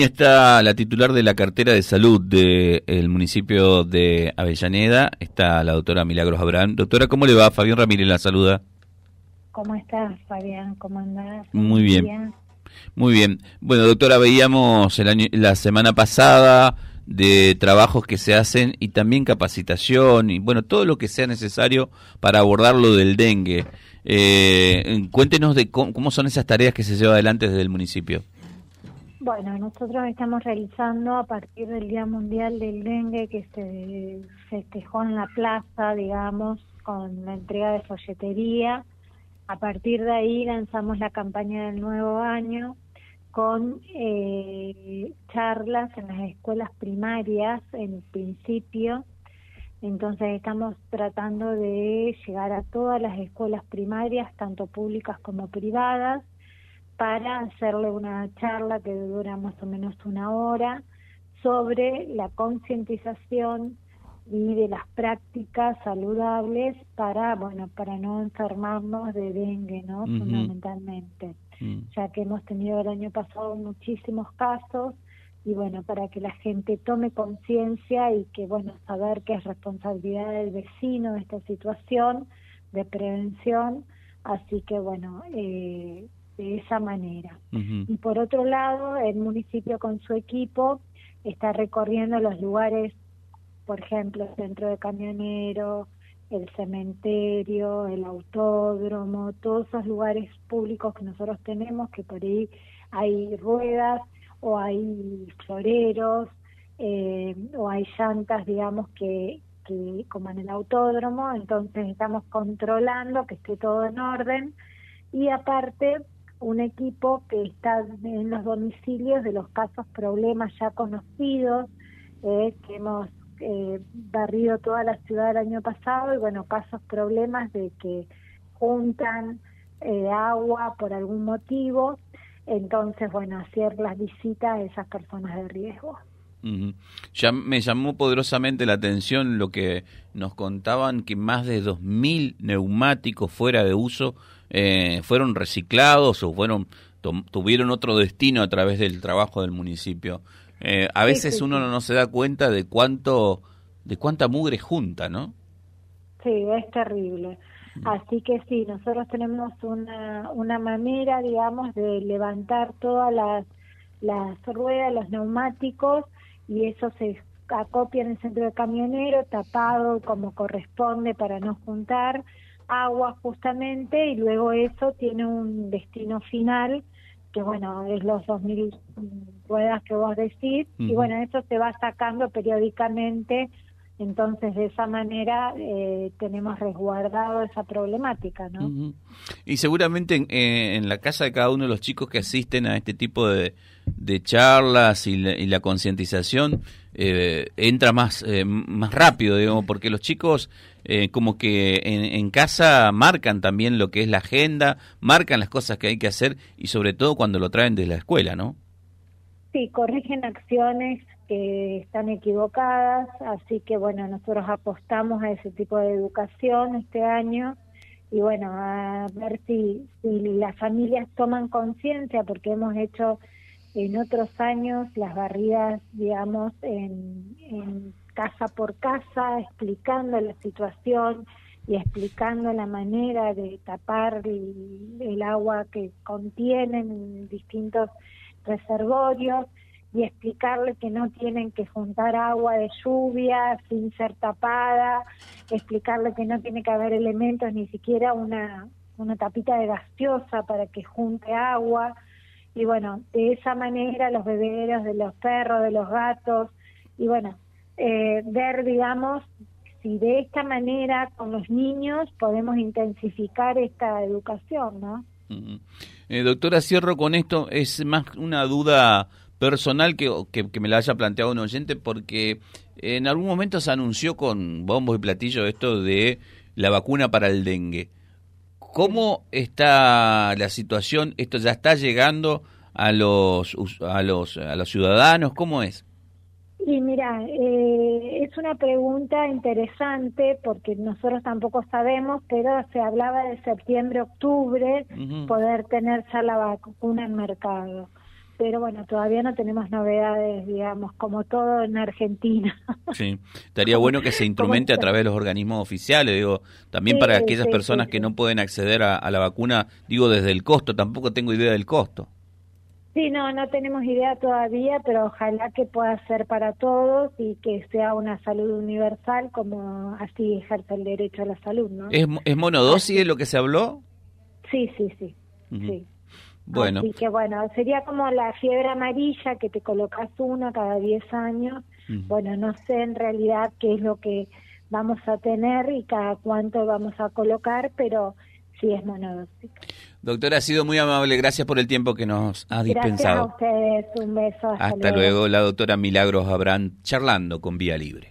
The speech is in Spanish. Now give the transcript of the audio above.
Está la titular de la cartera de salud del municipio de Avellaneda, está la doctora Milagros Abraham. Doctora, ¿cómo le va? Fabián Ramírez la saluda. ¿Cómo estás, Fabián? ¿Cómo andás? Muy bien. Muy bien. Bueno, doctora, veíamos el año, la semana pasada de trabajos que se hacen y también capacitación y bueno, todo lo que sea necesario para abordar lo del dengue. Eh, cuéntenos de cómo son esas tareas que se llevan adelante desde el municipio. Bueno, nosotros estamos realizando a partir del Día Mundial del Dengue que se festejó en la plaza, digamos, con la entrega de folletería. A partir de ahí lanzamos la campaña del nuevo año con eh, charlas en las escuelas primarias en principio. Entonces estamos tratando de llegar a todas las escuelas primarias, tanto públicas como privadas, para hacerle una charla que dura más o menos una hora sobre la concientización y de las prácticas saludables para bueno para no enfermarnos de dengue no fundamentalmente. Mm. ya que hemos tenido el año pasado muchísimos casos y bueno para que la gente tome conciencia y que bueno saber que es responsabilidad del vecino esta situación de prevención. Así que bueno eh, de esa manera. Y por otro lado, el municipio con su equipo está recorriendo los lugares, por ejemplo, el centro de camioneros, el cementerio, el autódromo, todos esos lugares públicos que nosotros tenemos, que por ahí hay ruedas o hay floreros eh, o hay llantas, digamos, que, que como en el autódromo, entonces estamos controlando que esté todo en orden. Y aparte un equipo que está en los domicilios de los casos problemas ya conocidos, eh, que hemos eh, barrido toda la ciudad el año pasado y bueno, casos problemas de que juntan eh, agua por algún motivo, entonces bueno, hacer las visitas a esas personas de riesgo. Ya me llamó poderosamente la atención lo que nos contaban que más de 2.000 neumáticos fuera de uso eh, fueron reciclados o fueron tuvieron otro destino a través del trabajo del municipio. Eh, a veces uno no se da cuenta de cuánto de cuánta mugre junta, ¿no? Sí, es terrible. Así que sí, nosotros tenemos una, una manera, digamos, de levantar todas las, las ruedas, los neumáticos, y eso se acopia en el centro de camionero, tapado como corresponde para no juntar agua justamente y luego eso tiene un destino final que bueno, es los 2.000 ruedas que vos decís, y bueno, eso se va sacando periódicamente, entonces de esa manera eh, tenemos resguardado esa problemática, ¿no? Y seguramente en, en, la casa de cada uno de los chicos que asisten a este tipo de, de charlas y la, concientización eh, entra más, eh, más rápido, digamos, porque los chicos eh, como que en, casa marcan también lo que es la agenda, marcan las cosas que hay que hacer y sobre todo cuando lo traen desde la escuela, ¿no? Sí, corrigen acciones que están equivocadas, así que bueno, nosotros apostamos a ese tipo de educación este año y bueno, a ver si, las familias toman conciencia porque hemos hecho en otros años las barridas, digamos, en, casa por casa, explicando la situación y explicando la manera de tapar el, agua que contienen distintos reservorios y explicarle que no tienen que juntar agua de lluvia sin ser tapada, explicarle que no tiene que haber elementos, ni siquiera una, una tapita de gaseosa para que junte agua, y bueno, de esa manera los bebederos de los perros, de los gatos, y bueno, eh, ver, digamos, si de esta manera con los niños podemos intensificar esta educación, ¿no? eh, doctora, cierro con esto, es más una duda personal que, que, que, me la haya planteado un oyente, porque en algún momento se anunció con bombo y platillo esto de la vacuna para el dengue. ¿Cómo está la situación? ¿Esto ya está llegando a los, a los, a los ciudadanos? ¿Cómo es? Y mira, eh, es una pregunta interesante porque nosotros tampoco sabemos, pero se hablaba de septiembre, octubre, poder tener ya la vacuna en mercado. Pero bueno, todavía no tenemos novedades, digamos, como todo en Argentina. Sí, estaría bueno que se instrumente a través de los organismos oficiales, digo, también para aquellas personas que no pueden acceder a, la vacuna, digo, desde el costo, tampoco tengo idea del costo. Sí, no, no tenemos idea todavía, pero ojalá que pueda ser para todos y que sea una salud universal como así ejerce el derecho a la salud, ¿no? ¿Es, es monodosis lo que se habló? Sí, sí, sí, sí. Bueno. Así que bueno, sería como la fiebre amarilla que te colocas una cada 10 años. Bueno, no sé en realidad qué es lo que vamos a tener y cada cuánto vamos a colocar, pero sí es monodósica. Doctora, ha sido muy amable. Gracias por el tiempo que nos ha dispensado. Gracias a ustedes. Un beso. Hasta, luego. La doctora Milagros Abrán charlando con Vía Libre.